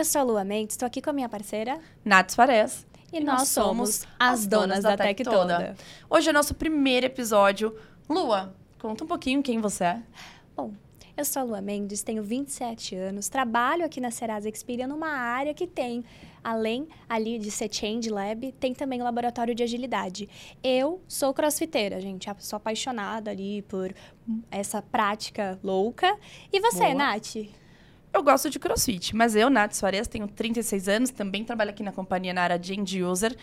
eu sou a Lua Mendes, estou aqui com a minha parceira. Nath Fares. E, e nós, nós somos as donas da, da Tech, toda. toda. Hoje é o nosso primeiro episódio. Lua, conta um pouquinho quem você é. Bom, eu sou a Lua Mendes, tenho 27 anos, trabalho aqui na Serasa Experian numa área que tem, além ali de ser Change Lab, tem também o laboratório de agilidade. Eu sou crossfiteira, gente, sou apaixonada ali por essa prática louca. E você, Boa. Nath? Eu gosto de crossfit, mas eu, Nath Soares, tenho 36 anos, também trabalho aqui na companhia na área de end user.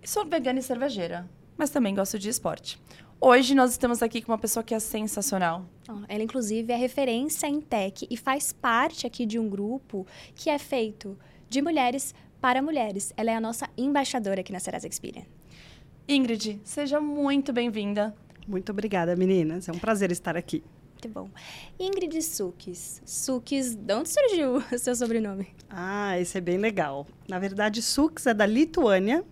E sou vegana e cervejeira, mas também gosto de esporte. Hoje nós estamos aqui com uma pessoa que é sensacional. Ela, inclusive, é referência em tech e faz parte aqui de um grupo que é feito de mulheres para mulheres. Ela é a nossa embaixadora aqui na Serasa Experian. Ingrid, seja muito bem-vinda. Muito obrigada, meninas. É um prazer estar aqui. Muito bom. Ingrid Sukis. Sukis, de onde surgiu o seu sobrenome? Ah, esse é bem legal. Na verdade, Sukis é da Lituânia.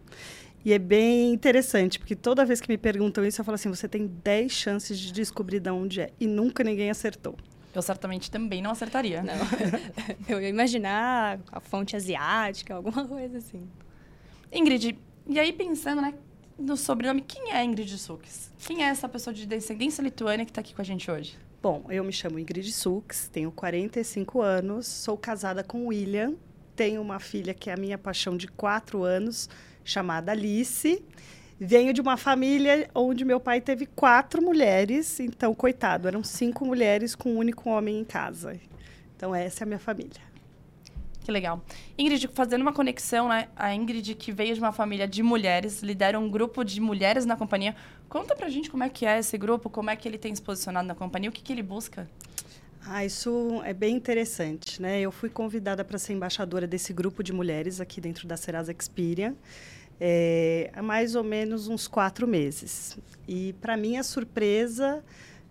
E é bem interessante, porque toda vez que me perguntam isso, eu falo assim: você tem 10 chances de descobrir de onde é. E nunca ninguém acertou. Eu certamente também não acertaria. Não. eu ia imaginar a fonte asiática, alguma coisa assim. Ingrid, e aí pensando, né, no sobrenome, quem é Ingrid Sukis? Quem é essa pessoa de descendência lituânia que está aqui com a gente hoje? Bom, eu me chamo Ingrid Sux, tenho 45 anos, sou casada com William, tenho uma filha que é a minha paixão de 4 anos, chamada Alice. Venho de uma família onde meu pai teve quatro mulheres, então, coitado, eram cinco mulheres com um único homem em casa. Então, essa é a minha família. Que legal. Ingrid, fazendo uma conexão, né? A Ingrid, que veio de uma família de mulheres, lidera um grupo de mulheres na companhia. Conta pra gente como é que é esse grupo, como é que ele tem se posicionado na companhia, o que, que ele busca? Ah, isso é bem interessante, né? Eu fui convidada para ser embaixadora desse grupo de mulheres aqui dentro da Serasa Experian é, há mais ou menos uns quatro meses. E, para minha surpresa,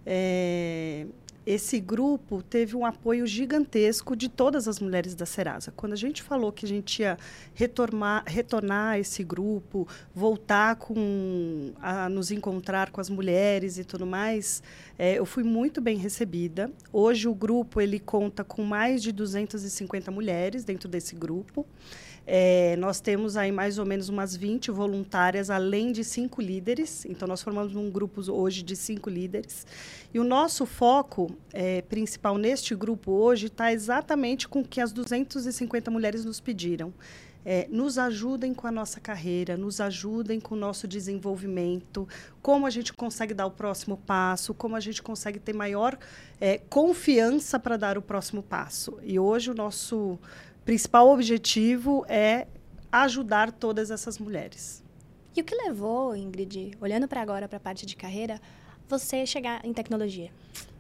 é, esse grupo teve um apoio gigantesco de todas as mulheres da Serasa. Quando a gente falou que a gente ia retornar, retornar esse grupo, voltar com, a nos encontrar com as mulheres e tudo mais, é, eu fui muito bem recebida. Hoje o grupo ele conta com mais de 250 mulheres dentro desse grupo. É, nós temos aí mais ou menos umas 20 voluntárias, além de cinco líderes. Então, nós formamos um grupo hoje de cinco líderes. E o nosso foco é, principal neste grupo hoje está exatamente com o que as 250 mulheres nos pediram. É, nos ajudem com a nossa carreira, nos ajudem com o nosso desenvolvimento, como a gente consegue dar o próximo passo, como a gente consegue ter maior é, confiança para dar o próximo passo. E hoje o nosso principal objetivo é ajudar todas essas mulheres. E o que levou, Ingrid, olhando para agora para a parte de carreira, você chegar em tecnologia?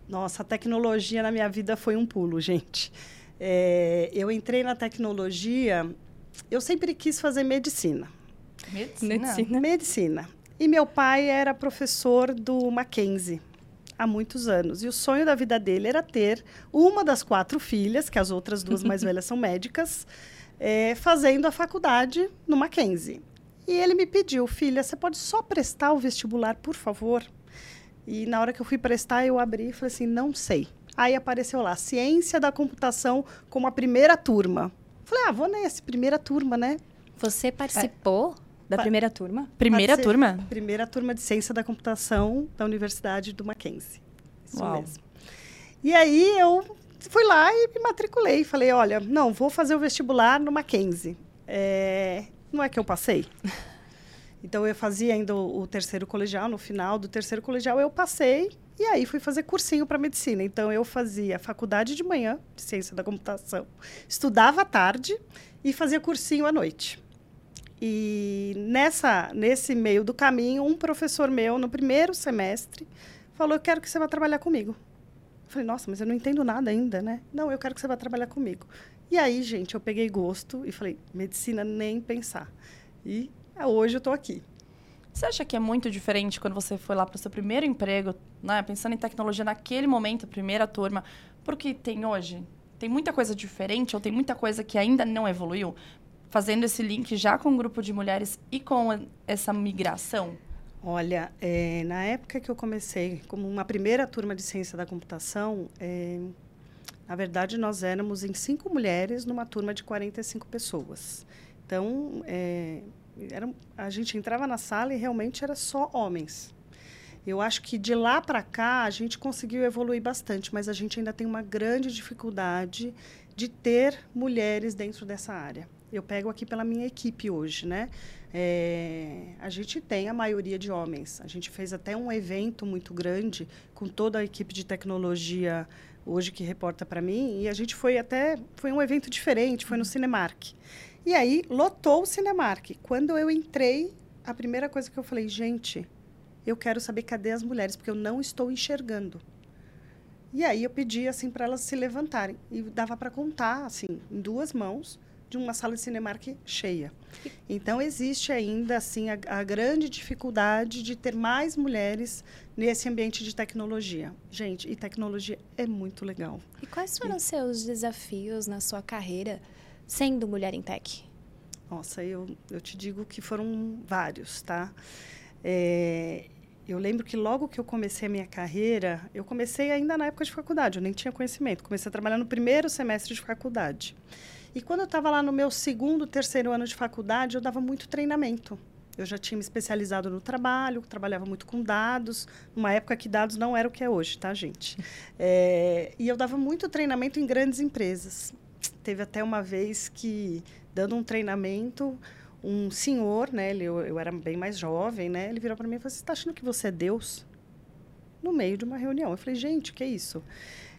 Nossa, a tecnologia na minha vida foi um pulo, gente. É, eu entrei na tecnologia, eu sempre quis fazer medicina. Medicina? Medicina. medicina. E meu pai era professor do Mackenzie, há muitos anos. E o sonho da vida dele era ter uma das quatro filhas, que as outras duas mais velhas são médicas, é, fazendo a faculdade no Mackenzie. E ele me pediu, filha, você pode só prestar o vestibular, por favor? E na hora que eu fui prestar, eu abri e falei assim, não sei. Aí apareceu lá, Ciência da Computação como a primeira turma. Falei, ah, vou nesse, primeira turma, né? Você participou? É. Da primeira turma? Primeira turma? Primeira turma de Ciência da Computação da Universidade do Mackenzie. Isso Uau. mesmo. E aí eu fui lá e me matriculei. Falei, olha, não, vou fazer o vestibular no Mackenzie. É, não é que eu passei? Então, eu fazia ainda o, terceiro colegial. No final do terceiro colegial, eu passei. E aí, fui fazer cursinho para medicina. Então, eu fazia faculdade de manhã, de ciência da computação. Estudava à tarde e fazia cursinho à noite. E nessa, nesse meio do caminho, um professor meu, no primeiro semestre, falou: Eu quero que você vá trabalhar comigo. Eu falei: Nossa, mas eu não entendo nada ainda, né? Não, eu quero que você vá trabalhar comigo. E aí, gente, eu peguei gosto e falei: Medicina, nem pensar. E hoje eu estou aqui. Você acha que é muito diferente quando você foi lá para o seu primeiro emprego, né, pensando em tecnologia naquele momento, primeira turma, porque tem hoje? Tem muita coisa diferente ou tem muita coisa que ainda não evoluiu? fazendo esse link já com o grupo de mulheres e com essa migração? Olha, é, na época que eu comecei como uma primeira turma de ciência da computação, é, Na verdade, nós éramos em cinco mulheres numa turma de 45 pessoas. Então, é, era, a gente entrava na sala e realmente era só homens. Eu acho que de lá para cá a gente conseguiu evoluir bastante, mas a gente ainda tem uma grande dificuldade de ter mulheres dentro dessa área. Eu pego aqui pela minha equipe hoje, né? É, a gente tem a maioria de homens. A gente fez até um evento muito grande com toda a equipe de tecnologia hoje que reporta para mim e a gente foi até foi um evento diferente, foi no Cinemark. E aí lotou o Cinemark. Quando eu entrei, a primeira coisa que eu falei, gente, eu quero saber cadê as mulheres, porque eu não estou enxergando. E aí eu pedi assim para elas se levantarem e dava para contar assim em duas mãos de uma sala de Cinemark cheia. Então existe ainda assim a, a grande dificuldade de ter mais mulheres nesse ambiente de tecnologia. Gente, e tecnologia é muito legal. E quais foram os seus desafios na sua carreira sendo mulher em tech? Nossa, eu, eu te digo que foram vários, tá? É, eu lembro que logo que eu comecei a minha carreira, eu comecei ainda na época de faculdade, eu nem tinha conhecimento. Comecei a trabalhar no primeiro semestre de faculdade. E quando eu estava lá no meu segundo, terceiro ano de faculdade, eu dava muito treinamento. Eu já tinha me especializado no trabalho, trabalhava muito com dados, numa época que dados não era o que é hoje, tá, gente? É, e eu dava muito treinamento em grandes empresas. Teve até uma vez que, dando um treinamento, um senhor, né, ele, eu, eu era bem mais jovem, né, ele virou para mim e falou: Você está achando que você é Deus? No meio de uma reunião. Eu falei: Gente, que é isso?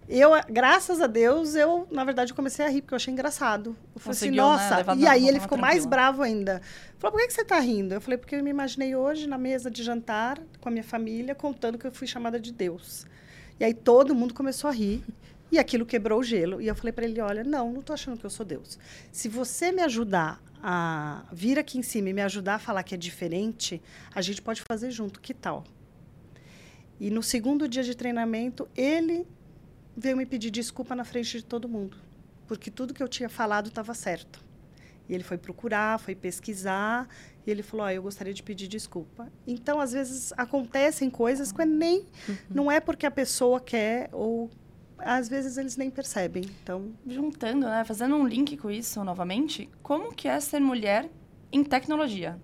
Eu, graças a Deus, eu, na verdade, comecei a rir, porque eu achei engraçado. Eu falei assim, Conseguiu, assim, nossa. Né, e aí ele ficou mais bravo ainda. Falou, por que, que você está rindo? Eu falei, porque eu me imaginei hoje na mesa de jantar com a minha família, contando que eu fui chamada de Deus. E aí todo mundo começou a rir. E aquilo quebrou o gelo. E eu falei para ele: olha, não, não estou achando que eu sou Deus. Se você me ajudar a vir aqui em cima e me ajudar a falar que é diferente, a gente pode fazer junto. Que tal? E no segundo dia de treinamento, ele veio me pedir desculpa na frente de todo mundo, porque tudo que eu tinha falado estava certo. E ele foi procurar, foi pesquisar, e ele falou: oh, eu gostaria de pedir desculpa. Então, às vezes, acontecem coisas que nem. Uhum. Não é porque a pessoa quer ou às vezes eles nem percebem. Então, juntando, né, fazendo um link com isso novamente, como que é ser mulher em tecnologia?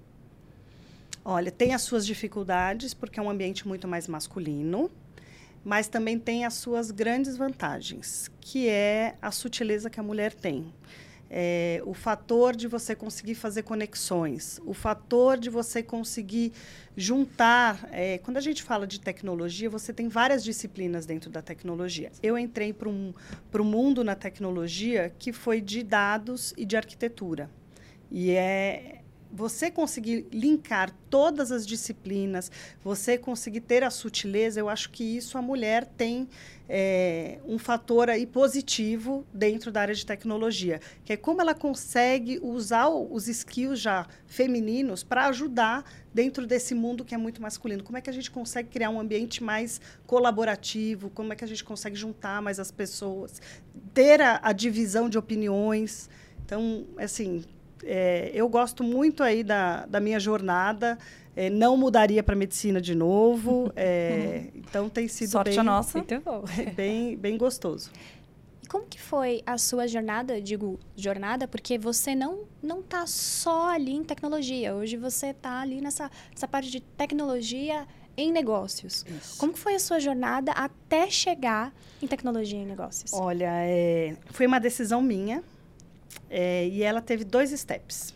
Olha, tem as suas dificuldades porque é um ambiente muito mais masculino, mas também tem as suas grandes vantagens, que é a sutileza que a mulher tem é, o fator de você conseguir fazer conexões, o fator de você conseguir juntar. É, quando a gente fala de tecnologia, você tem várias disciplinas dentro da tecnologia. Eu entrei para um, um mundo na tecnologia que foi de dados e de arquitetura. E é, você conseguir linkar todas as disciplinas, você conseguir ter a sutileza, eu acho que isso a mulher tem é, um fator aí positivo dentro da área de tecnologia, que é como ela consegue usar os skills já femininos para ajudar dentro desse mundo que é muito masculino. Como é que a gente consegue criar um ambiente mais colaborativo? Como é que a gente consegue juntar mais as pessoas? Ter a, a divisão de opiniões. Então, assim, é, eu gosto muito aí da, da minha jornada. É, não mudaria para medicina de novo. É, então tem sido Sorte bem, a nossa. bem, bem gostoso. E como que foi a sua jornada? Digo jornada porque você não não está só ali em tecnologia. Hoje você está ali nessa, nessa parte de tecnologia em negócios. Isso. Como que foi a sua jornada até chegar em tecnologia em negócios? Olha, é, foi uma decisão minha. É, e ela teve dois steps.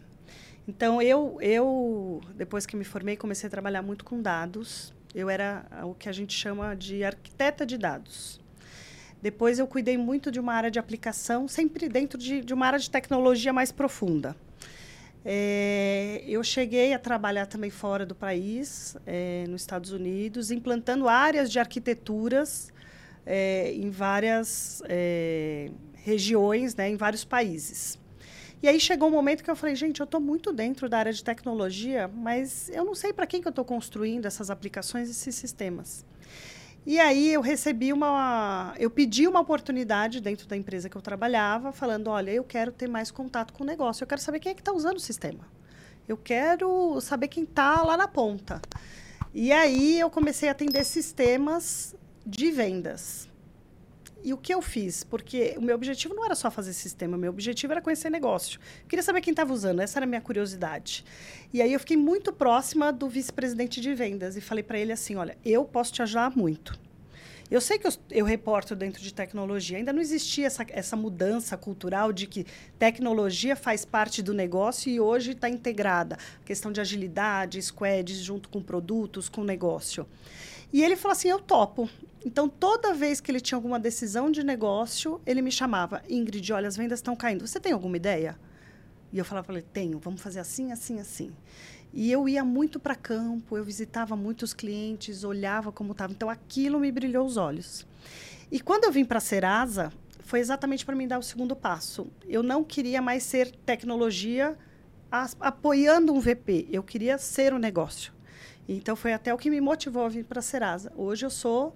Então, eu, eu, depois que me formei, comecei a trabalhar muito com dados. Eu era o que a gente chama de arquiteta de dados. Depois, eu cuidei muito de uma área de aplicação, sempre dentro de, de uma área de tecnologia mais profunda. É, eu cheguei a trabalhar também fora do país, é, nos Estados Unidos, implantando áreas de arquiteturas é, em várias é, regiões, né, em vários países. E aí chegou um momento que eu falei, gente, eu estou muito dentro da área de tecnologia, mas eu não sei para quem que eu estou construindo essas aplicações, esses sistemas. E aí eu recebi uma, eu pedi uma oportunidade dentro da empresa que eu trabalhava, falando, olha, eu quero ter mais contato com o negócio, eu quero saber quem é que está usando o sistema. Eu quero saber quem está lá na ponta. E aí eu comecei a atender sistemas de vendas. E o que eu fiz? Porque o meu objetivo não era só fazer sistema, o meu objetivo era conhecer negócio. Eu queria saber quem estava usando, essa era a minha curiosidade. E aí eu fiquei muito próxima do vice-presidente de vendas e falei para ele assim: olha, eu posso te ajudar muito. Eu sei que eu, eu, reporto dentro de tecnologia. Ainda não existia essa, essa mudança cultural de que tecnologia faz parte do negócio e hoje está integrada. Questão de agilidade, squads junto com produtos, com negócio. E ele falou assim: eu topo. Então, toda vez que ele tinha alguma decisão de negócio, ele me chamava: Ingrid, olha, as vendas estão caindo. Você tem alguma ideia? E eu falava ele: tenho, vamos fazer assim, assim, assim. E eu ia muito para campo, eu visitava muitos clientes, olhava como estava. Então, aquilo me brilhou os olhos. E quando eu vim para a Serasa, foi exatamente para mim dar o segundo passo. Eu não queria mais ser tecnologia apoiando um VP, eu queria ser um negócio. Então, foi até o que me motivou a vir para a Serasa. Hoje eu sou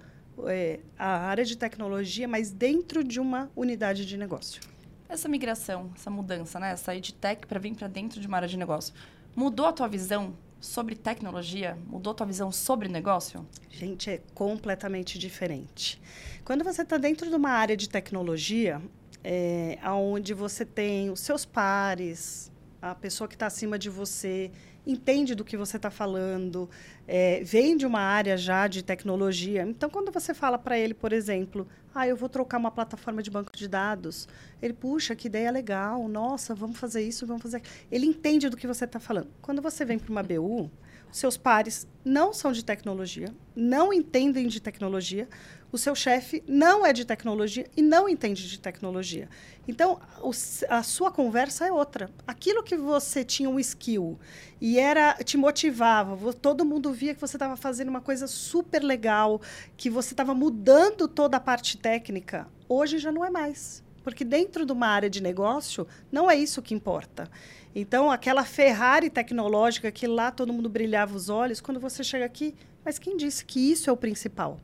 é, a área de tecnologia, mas dentro de uma unidade de negócio. Essa migração, essa mudança, né? Sair de tech para vir para dentro de uma área de negócio. Mudou a tua visão sobre tecnologia? Mudou a tua visão sobre negócio? Gente, é completamente diferente. Quando você está dentro de uma área de tecnologia, é, onde você tem os seus pares, a pessoa que está acima de você, entende do que você está falando, é, vem de uma área já de tecnologia. Então, quando você fala para ele, por exemplo, ah, eu vou trocar uma plataforma de banco de dados, ele, puxa, que ideia legal, nossa, vamos fazer isso, vamos fazer. Ele entende do que você está falando. Quando você vem para uma BU, seus pares não são de tecnologia, não entendem de tecnologia, o seu chefe não é de tecnologia e não entende de tecnologia. Então, o, a sua conversa é outra. Aquilo que você tinha um skill e era te motivava, todo mundo via que você estava fazendo uma coisa super legal, que você estava mudando toda a parte técnica, hoje já não é mais. Porque dentro de uma área de negócio, não é isso que importa. Então, aquela Ferrari tecnológica que lá todo mundo brilhava os olhos, quando você chega aqui, mas quem disse que isso é o principal?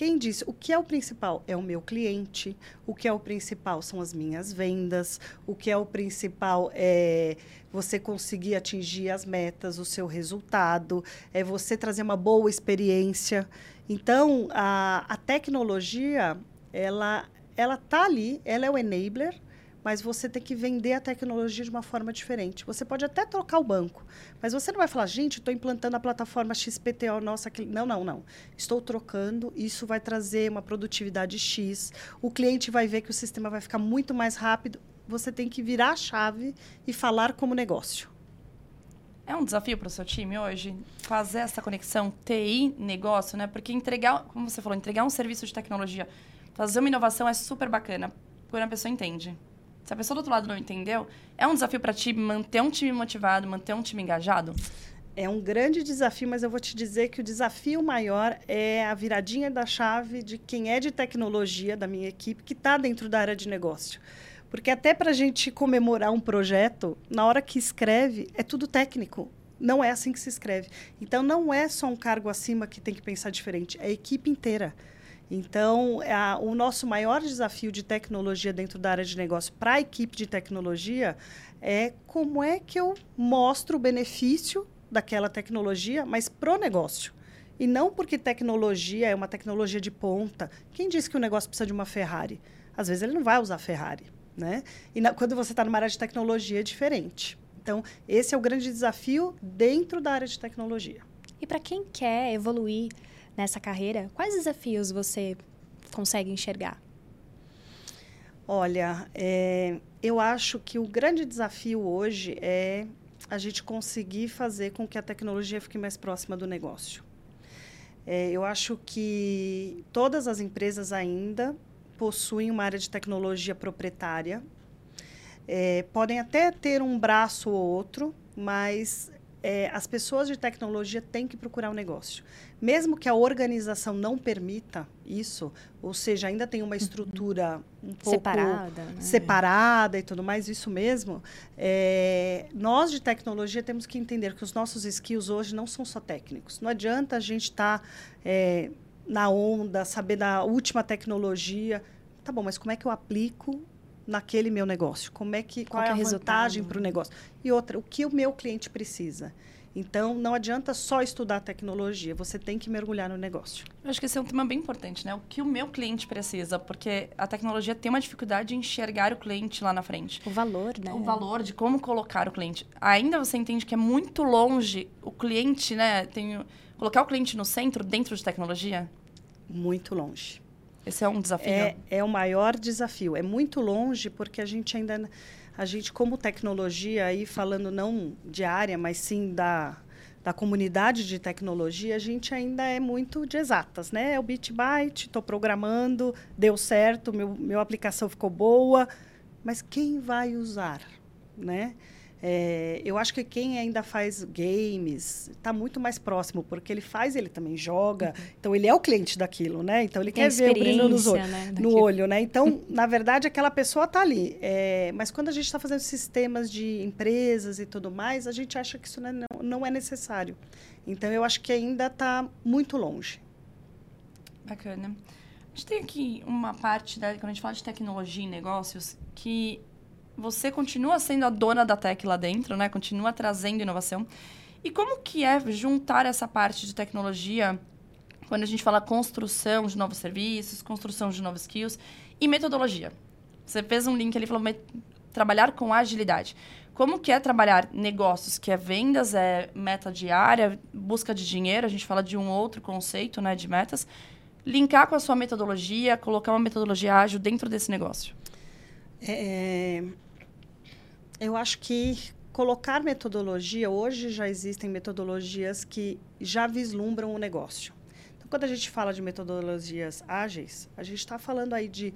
Quem disse o que é o principal? É o meu cliente. O que é o principal são as minhas vendas. O que é o principal é você conseguir atingir as metas, o seu resultado, é você trazer uma boa experiência. Então, a, a tecnologia, ela ela tá ali, ela é o enabler, mas você tem que vender a tecnologia de uma forma diferente. Você pode até trocar o banco, mas você não vai falar, gente, estou implantando a plataforma XPTO nossa. Não, não, não. Estou trocando, isso vai trazer uma produtividade X. O cliente vai ver que o sistema vai ficar muito mais rápido. Você tem que virar a chave e falar como negócio. É um desafio para o seu time hoje fazer essa conexão TI-negócio, né? Porque entregar, como você falou, entregar um serviço de tecnologia, fazer uma inovação é super bacana, quando a pessoa entende. Se a pessoa do outro lado não entendeu, é um desafio para ti manter um time motivado, manter um time engajado? É um grande desafio, mas eu vou te dizer que o desafio maior é a viradinha da chave de quem é de tecnologia da minha equipe que está dentro da área de negócio. Porque até para a gente comemorar um projeto, na hora que escreve, é tudo técnico. Não é assim que se escreve. Então, não é só um cargo acima que tem que pensar diferente, é a equipe inteira. Então, a, o nosso maior desafio de tecnologia dentro da área de negócio para a equipe de tecnologia é como é que eu mostro o benefício daquela tecnologia, mas pro negócio. E não porque tecnologia é uma tecnologia de ponta. Quem disse que o negócio precisa de uma Ferrari? Às vezes ele não vai usar Ferrari, né? E na, quando você está numa área de tecnologia é diferente. Então, esse é o grande desafio dentro da área de tecnologia. E para quem quer evoluir nessa carreira, quais desafios você consegue enxergar? Olha, é, eu acho que o grande desafio hoje é a gente conseguir fazer com que a tecnologia fique mais próxima do negócio. É, eu acho que todas as empresas ainda possuem uma área de tecnologia proprietária. É, podem até ter um braço ou outro, mas é, as pessoas de tecnologia têm que procurar um negócio. Mesmo que a organização não permita isso, ou seja, ainda tem uma uhum. estrutura um pouco separada, né? separada e tudo mais, isso mesmo, é, nós de tecnologia temos que entender que os nossos skills hoje não são só técnicos. Não adianta a gente estar tá, é, na onda, saber da última tecnologia. Tá bom, mas como é que eu aplico naquele meu negócio? Como é que qual, qual é a vantagem para o negócio? E outra, o que o meu cliente precisa? Então, não adianta só estudar tecnologia, você tem que mergulhar no negócio. Eu acho que esse é um tema bem importante, né? O que o meu cliente precisa, porque a tecnologia tem uma dificuldade de enxergar o cliente lá na frente. O valor, né? O valor de como colocar o cliente. Ainda você entende que é muito longe o cliente, né? Tem, colocar o cliente no centro dentro de tecnologia? Muito longe. Esse é um desafio? É, é o maior desafio. É muito longe porque a gente ainda a gente, como tecnologia, aí falando não de área, mas sim da, da comunidade de tecnologia, a gente ainda é muito de exatas, né? É o bit byte, estou programando, deu certo, meu, meu aplicação ficou boa, mas quem vai usar, né? É, eu acho que quem ainda faz games está muito mais próximo, porque ele faz, ele também joga. Uhum. Então, ele é o cliente daquilo, né? Então, ele Tem quer ver o brilho nos olho, né? no olho, né? Então, na verdade, aquela pessoa está ali. É, mas quando a gente está fazendo sistemas de empresas e tudo mais, a gente acha que isso não é, não é necessário. Então, eu acho que ainda está muito longe. Bacana. A gente tem aqui uma parte, né, quando a gente fala de tecnologia e negócios, que você continua sendo a dona da tech lá dentro, né? Continua trazendo inovação. E como que é juntar essa parte de tecnologia quando a gente fala construção de novos serviços, construção de novos skills e metodologia? Você fez um link ali falou trabalhar com agilidade. Como que é trabalhar negócios, que é vendas, é meta diária, busca de dinheiro, a gente fala de um outro conceito, né, de metas, linkar com a sua metodologia, colocar uma metodologia ágil dentro desse negócio? É, eu acho que colocar metodologia, hoje já existem metodologias que já vislumbram o negócio. Então, quando a gente fala de metodologias ágeis, a gente está falando aí de,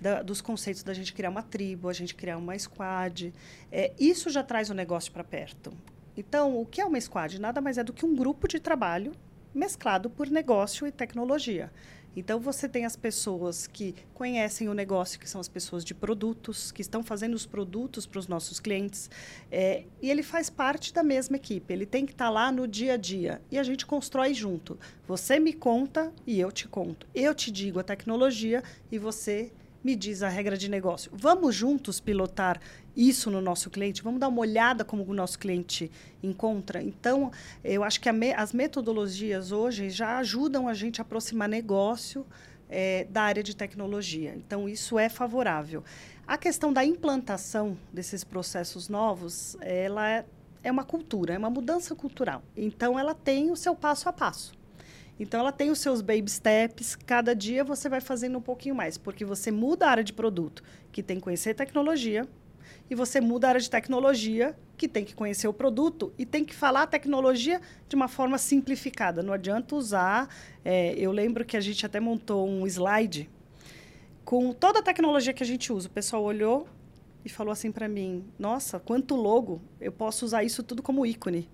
da, dos conceitos da gente criar uma tribo, a gente criar uma squad. É, isso já traz o negócio para perto. Então, o que é uma squad? Nada mais é do que um grupo de trabalho mesclado por negócio e tecnologia. Então, você tem as pessoas que conhecem o negócio, que são as pessoas de produtos, que estão fazendo os produtos para os nossos clientes. É, e ele faz parte da mesma equipe. Ele tem que estar tá lá no dia a dia. E a gente constrói junto. Você me conta e eu te conto. Eu te digo a tecnologia e você me diz a regra de negócio. Vamos juntos pilotar isso no nosso cliente? Vamos dar uma olhada como o nosso cliente encontra? Então, eu acho que me, as metodologias hoje já ajudam a gente a aproximar negócio é, da área de tecnologia. Então, isso é favorável. A questão da implantação desses processos novos, ela é, é uma cultura, é uma mudança cultural. Então, ela tem o seu passo a passo. Então, ela tem os seus baby steps. Cada dia você vai fazendo um pouquinho mais, porque você muda a área de produto, que tem que conhecer tecnologia, e você muda a área de tecnologia, que tem que conhecer o produto e tem que falar a tecnologia de uma forma simplificada. Não adianta usar. É, eu lembro que a gente até montou um slide com toda a tecnologia que a gente usa. O pessoal olhou e falou assim para mim: Nossa, quanto logo! Eu posso usar isso tudo como ícone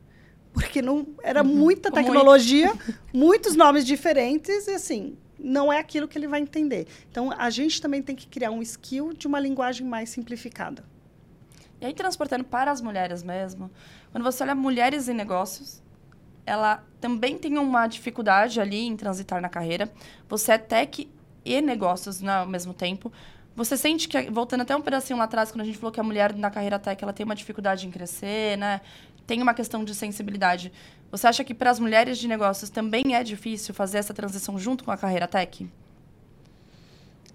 porque não era uhum. muita tecnologia, muitos nomes diferentes e assim, não é aquilo que ele vai entender. Então a gente também tem que criar um skill de uma linguagem mais simplificada. E aí transportando para as mulheres mesmo, quando você olha mulheres em negócios, ela também tem uma dificuldade ali em transitar na carreira. Você é tech e negócios né, ao mesmo tempo. Você sente que, voltando até um pedacinho lá atrás, quando a gente falou que a mulher na carreira tech ela tem uma dificuldade em crescer, né? Tem uma questão de sensibilidade. Você acha que para as mulheres de negócios também é difícil fazer essa transição junto com a carreira tech?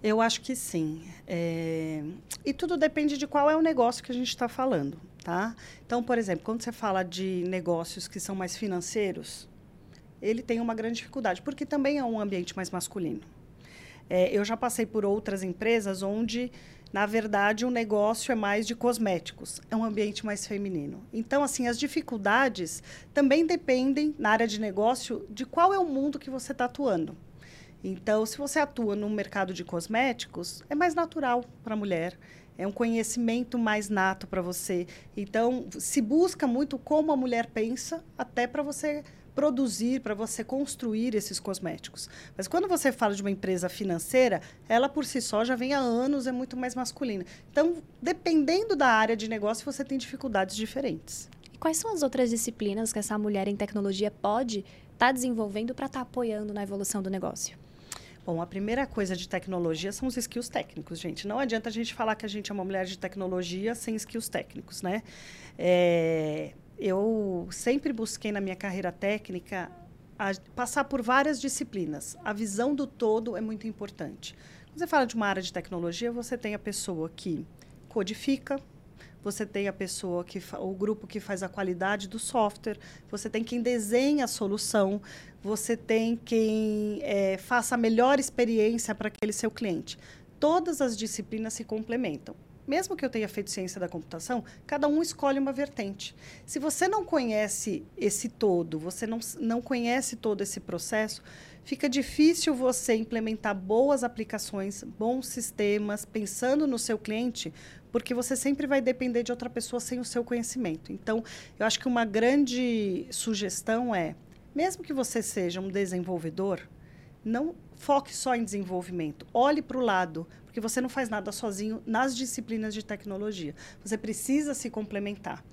Eu acho que sim. É... E tudo depende de qual é o negócio que a gente está falando, tá? Então, por exemplo, quando você fala de negócios que são mais financeiros, ele tem uma grande dificuldade, porque também é um ambiente mais masculino. É, eu já passei por outras empresas onde na verdade, o negócio é mais de cosméticos, é um ambiente mais feminino. Então, assim, as dificuldades também dependem, na área de negócio, de qual é o mundo que você está atuando. Então, se você atua no mercado de cosméticos, é mais natural para a mulher, é um conhecimento mais nato para você. Então, se busca muito como a mulher pensa, até para você produzir, para você construir esses cosméticos. Mas quando você fala de uma empresa financeira, ela por si só já vem há anos, é muito mais masculina. Então, dependendo da área de negócio, você tem dificuldades diferentes. E quais são as outras disciplinas que essa mulher em tecnologia pode estar tá desenvolvendo para estar tá apoiando na evolução do negócio? Bom, a primeira coisa de tecnologia são os skills técnicos, gente. Não adianta a gente falar que a gente é uma mulher de tecnologia sem skills técnicos, né? É, eu sempre busquei na minha carreira técnica a, passar por várias disciplinas. A visão do todo é muito importante. Quando você fala de uma área de tecnologia, você tem a pessoa que codifica, você tem a pessoa que o grupo que faz a qualidade do software, você tem quem desenha a solução, você tem quem é, faça a melhor experiência para aquele seu cliente. Todas as disciplinas se complementam. Mesmo que eu tenha feito ciência da computação, cada um escolhe uma vertente. Se você não conhece esse todo, você não, não conhece todo esse processo, fica difícil você implementar boas aplicações, bons sistemas, pensando no seu cliente, porque você sempre vai depender de outra pessoa sem o seu conhecimento. Então, eu acho que uma grande sugestão é, mesmo que você seja um desenvolvedor, não foque só em desenvolvimento. Olhe para o lado, porque você não faz nada sozinho nas disciplinas de tecnologia. Você precisa se complementar.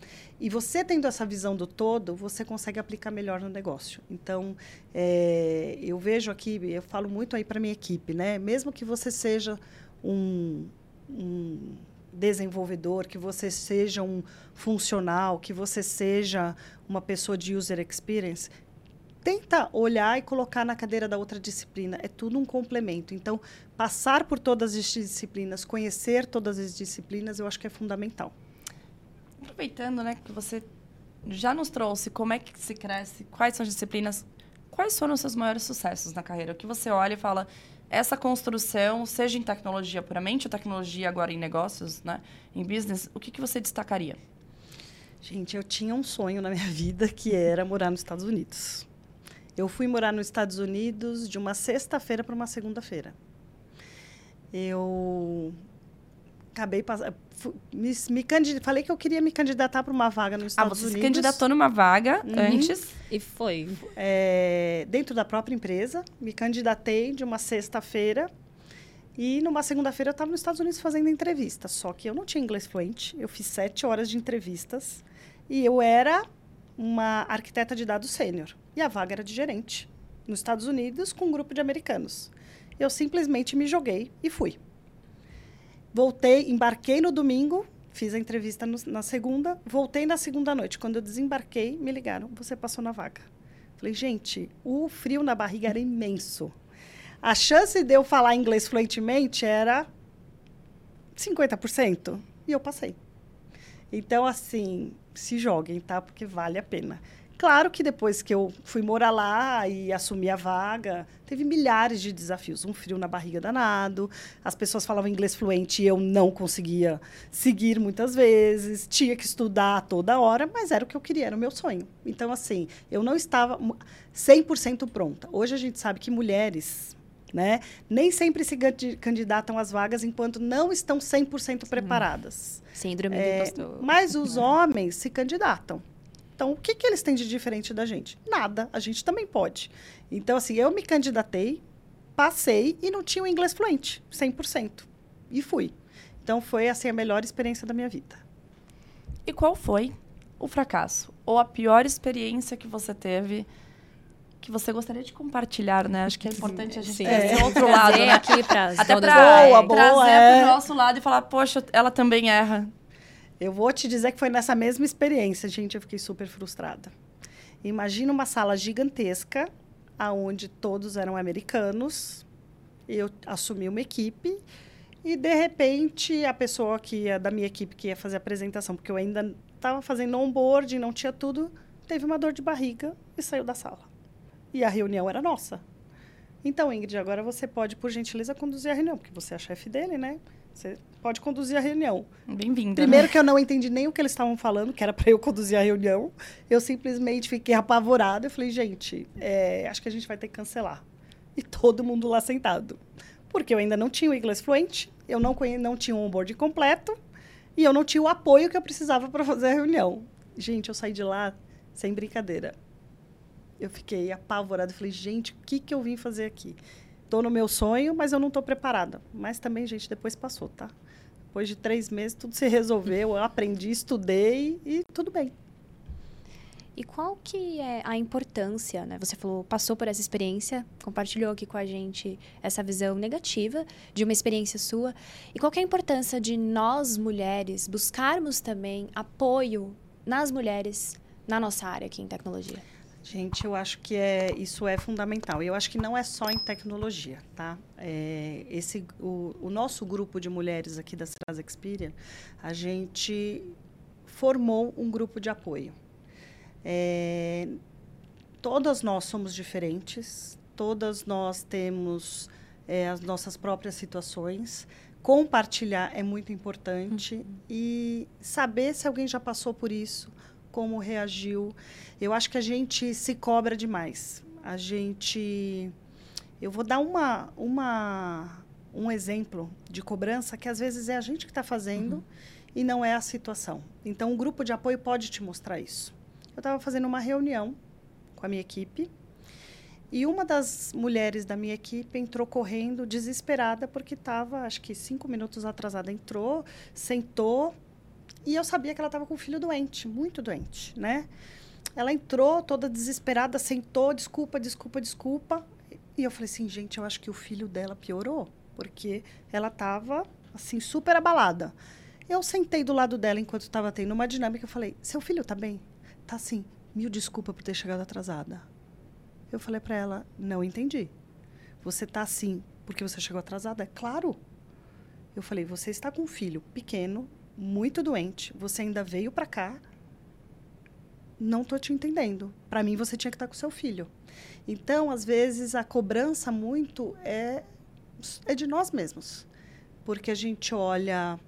E você tendo essa visão do todo, você consegue aplicar melhor no negócio. Então, é, eu vejo aqui, eu falo muito aí para minha equipe, né? Mesmo que você seja um, um desenvolvedor, que você seja um funcional, que você seja uma pessoa de user experience, tenta olhar e colocar na cadeira da outra disciplina. É tudo um complemento. Então, passar por todas as disciplinas, conhecer todas as disciplinas, eu acho que é fundamental. Aproveitando, né, que você já nos trouxe como é que se cresce, quais são as disciplinas, quais foram os seus maiores sucessos na carreira? O que você olha e fala, essa construção, seja em tecnologia puramente ou tecnologia agora em negócios, né, em business, o que, que você destacaria? Gente, eu tinha um sonho na minha vida que era morar nos Estados Unidos. Eu fui morar nos Estados Unidos de uma sexta-feira para uma segunda-feira. Eu acabei me, me falei que eu queria me candidatar para uma vaga nos Estados Unidos. Ah, você Unidos. se candidatou numa vaga uhum. antes e foi é, dentro da própria empresa. Me candidatei de uma sexta-feira e numa segunda-feira eu estava nos Estados Unidos fazendo entrevista. Só que eu não tinha inglês fluente. Eu fiz sete horas de entrevistas e eu era uma arquiteta de dados sênior e a vaga era de gerente nos Estados Unidos com um grupo de americanos. Eu simplesmente me joguei e fui. Voltei, embarquei no domingo, fiz a entrevista no, na segunda, voltei na segunda noite. Quando eu desembarquei, me ligaram: você passou na vaga. Falei, gente, o frio na barriga era imenso. A chance de eu falar inglês fluentemente era 50%. E eu passei. Então, assim, se joguem, tá? Porque vale a pena. Claro que depois que eu fui morar lá e assumi a vaga, teve milhares de desafios. Um frio na barriga danado, as pessoas falavam inglês fluente e eu não conseguia seguir muitas vezes, tinha que estudar toda hora, mas era o que eu queria, era o meu sonho. Então, assim, eu não estava 100% pronta. Hoje a gente sabe que mulheres né? Nem sempre se candidatam às vagas enquanto não estão 100% preparadas. Síndrome é, do impostor. Mas os homens se candidatam. Então, o que, que eles têm de diferente da gente? Nada. A gente também pode. Então, assim, eu me candidatei, passei e não tinha o inglês fluente, 100%. E fui. Então, foi, assim, a melhor experiência da minha vida. E qual foi o fracasso? Ou a pior experiência que você teve que você gostaria de compartilhar, né? Acho que é importante a gente ter é. esse outro lado, né? aqui para Até para boa, boa, trazer é. para o nosso lado e falar, poxa, ela também erra. Eu vou te dizer que foi nessa mesma experiência, gente, eu fiquei super frustrada. Imagina uma sala gigantesca, aonde todos eram americanos. Eu assumi uma equipe e de repente a pessoa que ia da minha equipe que ia fazer a apresentação, porque eu ainda estava fazendo onboard, não tinha tudo, teve uma dor de barriga e saiu da sala. E a reunião era nossa. Então, Ingrid, agora você pode, por gentileza, conduzir a reunião, porque você é a chefe dele, né? Você pode conduzir a reunião. Bem-vinda. Primeiro né? que eu não entendi nem o que eles estavam falando, que era para eu conduzir a reunião. Eu simplesmente fiquei apavorada. Eu falei, gente, é, acho que a gente vai ter que cancelar. E todo mundo lá sentado. Porque eu ainda não tinha o inglês fluente, eu não, não tinha o um onboard completo e eu não tinha o apoio que eu precisava para fazer a reunião. Gente, eu saí de lá sem brincadeira. Eu fiquei apavorada. Falei, gente, o que, que eu vim fazer aqui? Estou no meu sonho, mas eu não estou preparada. Mas também, gente, depois passou, tá? Depois de três meses, tudo se resolveu. Eu aprendi, estudei e tudo bem. E qual que é a importância, né? Você falou, passou por essa experiência, compartilhou aqui com a gente essa visão negativa de uma experiência sua. E qual que é a importância de nós mulheres buscarmos também apoio nas mulheres na nossa área aqui em tecnologia? Gente, eu acho que é, isso é fundamental. Eu acho que não é só em tecnologia, tá? É, esse, o, o, nosso grupo de mulheres aqui da Serasa Experian, a gente formou um grupo de apoio. É, todas nós somos diferentes, todas nós temos é, as nossas próprias situações. Compartilhar é muito importante uhum. e saber se alguém já passou por isso, como reagiu. Eu acho que a gente se cobra demais. A gente. Eu vou dar uma, uma, um exemplo de cobrança que às vezes é a gente que está fazendo uhum. e não é a situação. Então, o grupo de apoio pode te mostrar isso. Eu estava fazendo uma reunião com a minha equipe e uma das mulheres da minha equipe entrou correndo, desesperada, porque estava, acho que cinco minutos atrasada. Entrou, sentou, e eu sabia que ela estava com o filho doente, muito doente, né? Ela entrou toda desesperada, sentou, desculpa, desculpa, desculpa. E eu falei assim, gente, eu acho que o filho dela piorou, porque ela estava assim super abalada. Eu sentei do lado dela enquanto estava tendo uma dinâmica, eu falei: "Seu filho está bem?" "Tá sim. Mil desculpa por ter chegado atrasada." Eu falei para ela: "Não entendi. Você está assim porque você chegou atrasada?" "É claro." Eu falei: "Você está com um filho pequeno, muito doente, você ainda veio para cá, não tô te entendendo. Para mim, você tinha que estar tá com seu filho. Então, às vezes, a cobrança muito é, é de nós mesmos. Porque a gente olha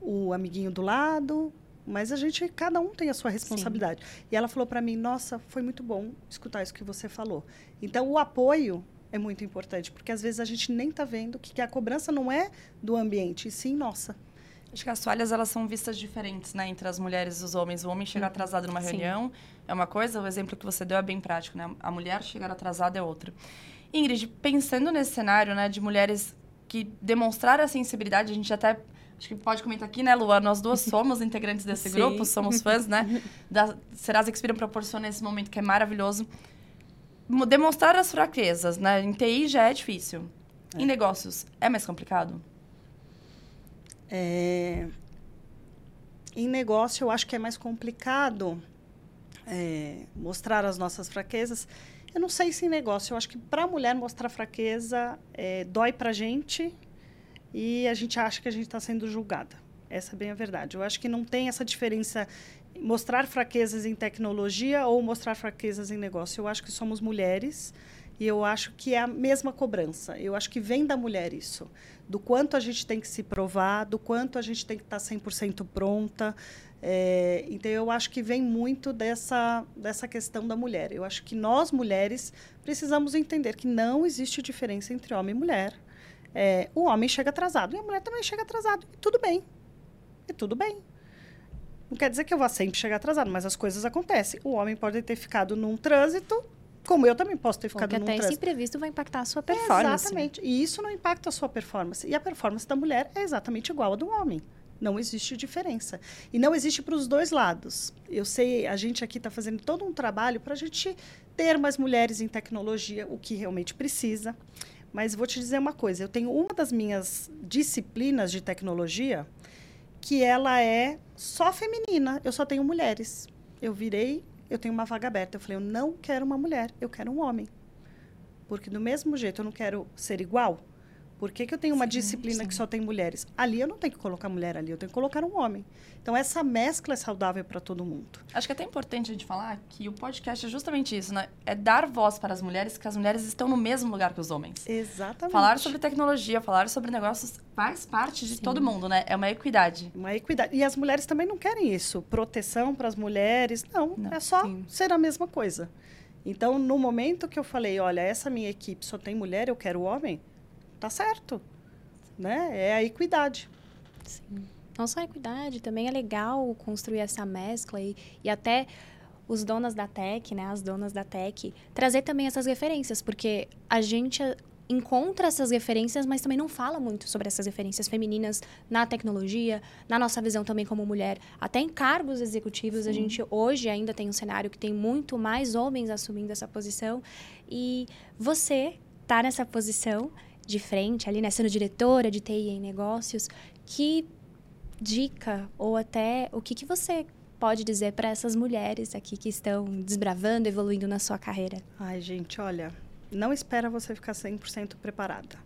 o amiguinho do lado, mas a gente, cada um tem a sua responsabilidade. Sim. E ela falou para mim: Nossa, foi muito bom escutar isso que você falou. Então, o apoio é muito importante, porque às vezes a gente nem está vendo que, que a cobrança não é do ambiente, e sim nossa. Acho que as falhas elas são vistas diferentes, né, entre as mulheres e os homens. O homem chegar uhum. atrasado numa reunião Sim. é uma coisa, o exemplo que você deu é bem prático, né? A mulher chegar atrasada é outra. Ingrid, pensando nesse cenário, né, de mulheres que demonstraram a sensibilidade, a gente até acho que pode comentar aqui, né, Luan? Nós duas somos integrantes desse Sim. grupo, somos fãs, né? Da Serasa Experian proporciona esse momento que é maravilhoso. Demonstrar as fraquezas, né? Em TI já é difícil. É. Em negócios, é mais complicado? É, em negócio, eu acho que é mais complicado é, mostrar as nossas fraquezas. Eu não sei se em negócio, eu acho que para a mulher mostrar fraqueza é, dói para a gente e a gente acha que a gente está sendo julgada. Essa é bem a verdade. Eu acho que não tem essa diferença mostrar fraquezas em tecnologia ou mostrar fraquezas em negócio. Eu acho que somos mulheres e eu acho que é a mesma cobrança. Eu acho que vem da mulher isso. Do quanto a gente tem que se provar, do quanto a gente tem que estar 100% pronta. É, então, eu acho que vem muito dessa, dessa questão da mulher. Eu acho que nós, mulheres, precisamos entender que não existe diferença entre homem e mulher. É, o homem chega atrasado e a mulher também chega atrasado. E tudo bem. E tudo bem. Não quer dizer que eu vá sempre chegar atrasado, mas as coisas acontecem. O homem pode ter ficado num trânsito como eu também posso ter ficado Porque num até trânsito. esse imprevisto vai impactar a sua performance. exatamente. E isso não impacta a sua performance. E a performance da mulher é exatamente igual à do homem. Não existe diferença. E não existe para os dois lados. Eu sei, a gente aqui está fazendo todo um trabalho para a gente ter mais mulheres em tecnologia, o que realmente precisa. Mas vou te dizer uma coisa: eu tenho uma das minhas disciplinas de tecnologia que ela é só feminina. Eu só tenho mulheres. Eu virei eu tenho uma vaga aberta. Eu falei, eu não quero uma mulher, eu quero um homem. Porque do mesmo jeito eu não quero ser igual. Por que, que eu tenho uma sim, disciplina sim. que só tem mulheres? Ali eu não tenho que colocar mulher ali, eu tenho que colocar um homem. Então essa mescla é saudável para todo mundo. Acho que é até importante a gente falar que o podcast é justamente isso, né? É dar voz para as mulheres, que as mulheres estão no mesmo lugar que os homens. Exatamente. Falar sobre tecnologia, falar sobre negócios faz parte de Sim. todo mundo, né? É uma equidade. Uma equidade. E as mulheres também não querem isso, proteção para as mulheres. Não, não, é só ser a mesma coisa. Então, no momento que eu falei, olha, essa minha equipe só tem mulher, eu quero homem, tá certo. Né? É a equidade. Sim. Não só a equidade, também é legal construir essa mescla e, e até os donas da tech, né, as donas da tech, trazer também essas referências, porque a gente encontra essas referências, mas também não fala muito sobre essas referências femininas na tecnologia, na nossa visão também como mulher. Até em cargos executivos, Sim. a gente hoje ainda tem um cenário que tem muito mais homens assumindo essa posição. E você está nessa posição de frente, ali, né, sendo diretora de TI em negócios, que dica ou até o que, que você pode dizer para essas mulheres aqui que estão desbravando, evoluindo na sua carreira? Ai, gente, olha, não espera você ficar 100% preparada.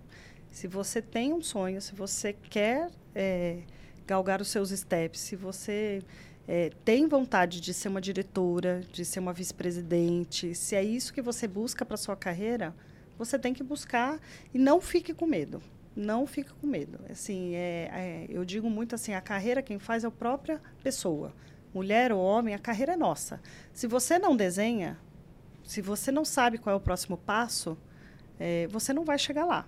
Se você tem um sonho, se você quer é, galgar os seus steps, se você é, tem vontade de ser uma diretora, de ser uma vice-presidente, se é isso que você busca para sua carreira, você tem que buscar e não fique com medo. Não fique com medo. Assim, é, é, eu digo muito assim, a carreira quem faz é a própria pessoa. Mulher ou homem, a carreira é nossa. Se você não desenha, se você não sabe qual é o próximo passo, é, você não vai chegar lá.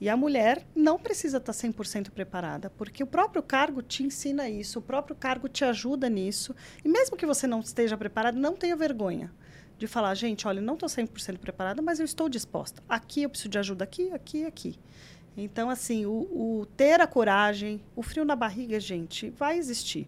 E a mulher não precisa estar 100% preparada, porque o próprio cargo te ensina isso, o próprio cargo te ajuda nisso. E mesmo que você não esteja preparada, não tenha vergonha de falar, gente, olha, não estou 100% preparada, mas eu estou disposta. Aqui eu preciso de ajuda, aqui, aqui, aqui. Então, assim, o, o ter a coragem, o frio na barriga, gente, vai existir,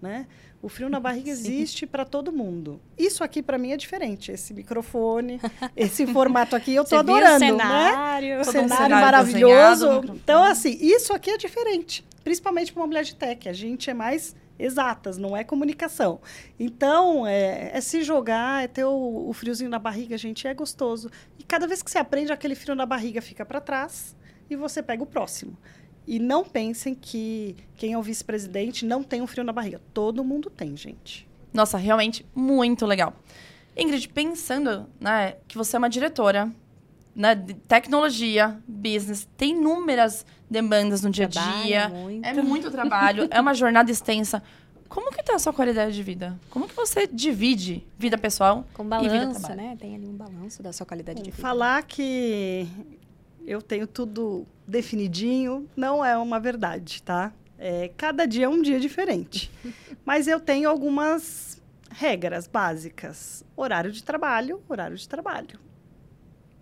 né? O frio na barriga existe para todo mundo. Isso aqui para mim é diferente. Esse microfone, esse formato aqui, eu tô Você adorando, o cenário, né? Todo um cenário, cenário maravilhoso. desenhado, Então, assim, isso aqui é diferente, principalmente para uma mulher de tech. A gente é mais exatas, não é comunicação. Então, é, é se jogar, é ter o, o friozinho na barriga, gente, é gostoso. E cada vez que você aprende, aquele frio na barriga fica para trás e você pega o próximo. E não pensem que quem é o vice-presidente não tem um frio na barriga. Todo mundo tem, gente. Nossa, realmente muito legal. Ingrid, pensando né, que você é uma diretora né, de tecnologia, business, tem inúmeras demandas no dia a dia. muito. É muito trabalho, é uma jornada extensa. Como que tá a sua qualidade de vida? Como que você divide vida pessoal Com e vida balanço, trabalho? né? Tem ali um balanço da sua qualidade de vida. Falar que eu tenho tudo definidinho não é uma verdade, tá? É, cada dia é um dia diferente. Mas eu tenho algumas regras básicas. Horário de trabalho, horário de trabalho.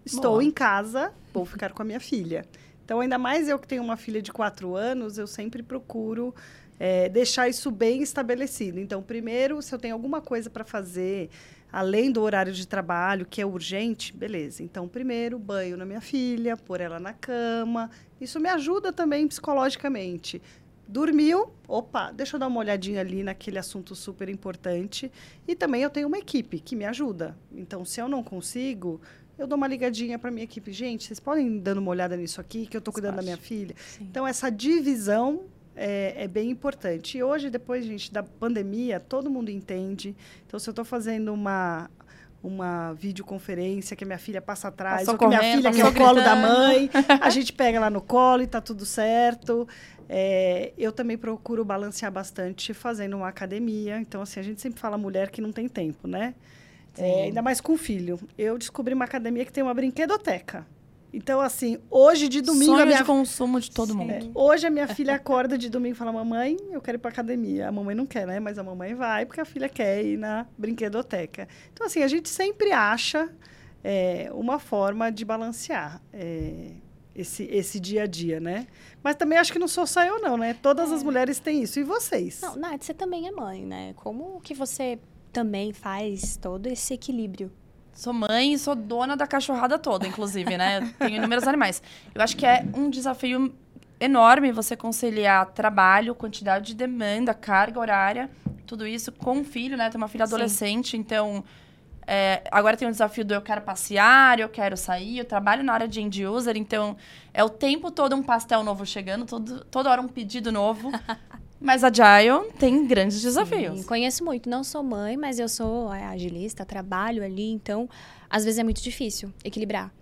Estou Boa. em casa, vou ficar com a minha filha. Então, ainda mais eu que tenho uma filha de quatro anos, eu sempre procuro é, deixar isso bem estabelecido. Então, primeiro, se eu tenho alguma coisa para fazer, além do horário de trabalho, que é urgente, beleza. Então, primeiro, banho na minha filha, pôr ela na cama. Isso me ajuda também psicologicamente. Dormiu, opa, deixa eu dar uma olhadinha ali naquele assunto super importante. E também eu tenho uma equipe que me ajuda. Então, se eu não consigo, eu dou uma ligadinha para minha equipe. Gente, vocês podem dando uma olhada nisso aqui, que eu estou cuidando da minha filha. Sim. Então, essa divisão é, é bem importante. E hoje, depois, gente, da pandemia, todo mundo entende. Então, se eu estou fazendo uma uma videoconferência que a minha filha passa atrás, Passou ou que minha correndo, filha quer passou o colo da mãe, a gente pega lá no colo e tá tudo certo. É, eu também procuro balancear bastante fazendo uma academia. Então, assim, a gente sempre fala mulher que não tem tempo, né? É, ainda mais com filho. Eu descobri uma academia que tem uma brinquedoteca. Então, assim, hoje de domingo Sonho a minha de consumo de todo Sim. mundo. é, hoje a minha filha acorda de domingo e fala: Mamãe, eu quero ir pra academia. A mamãe não quer, né? Mas a mamãe vai porque a filha quer ir na brinquedoteca. Então, assim, a gente sempre acha é, uma forma de balancear é, esse, esse dia a dia, né? Mas também acho que não sou só eu, não, né? Todas as mulheres têm isso. E vocês? Não, Nath, você também é mãe, né? Como que você também faz todo esse equilíbrio? Sou mãe e sou dona da cachorrada toda, inclusive, né? Tenho inúmeros animais. Eu acho que é um desafio enorme você conciliar trabalho, quantidade de demanda, carga horária, tudo isso com um filho, né? Tenho uma filha Sim. adolescente, então... é, agora tem o desafio do eu quero passear, eu quero sair, eu trabalho na área de end user, então é o tempo todo um pastel novo chegando, todo, toda hora um pedido novo. Mas a Agile tem grandes desafios. Sim, conheço muito. Não sou mãe, mas eu sou é, agilista, trabalho ali, então às vezes é muito difícil equilibrar.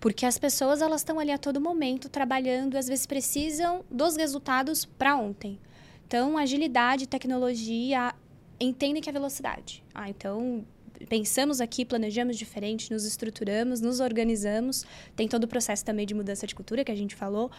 Porque as pessoas elas estão ali a todo momento trabalhando, às vezes precisam dos resultados para ontem. Então, agilidade, tecnologia, entendem que é velocidade. Ah, então pensamos aqui, planejamos diferente, nos estruturamos, nos organizamos. Tem todo o processo também de mudança de cultura que a gente falou.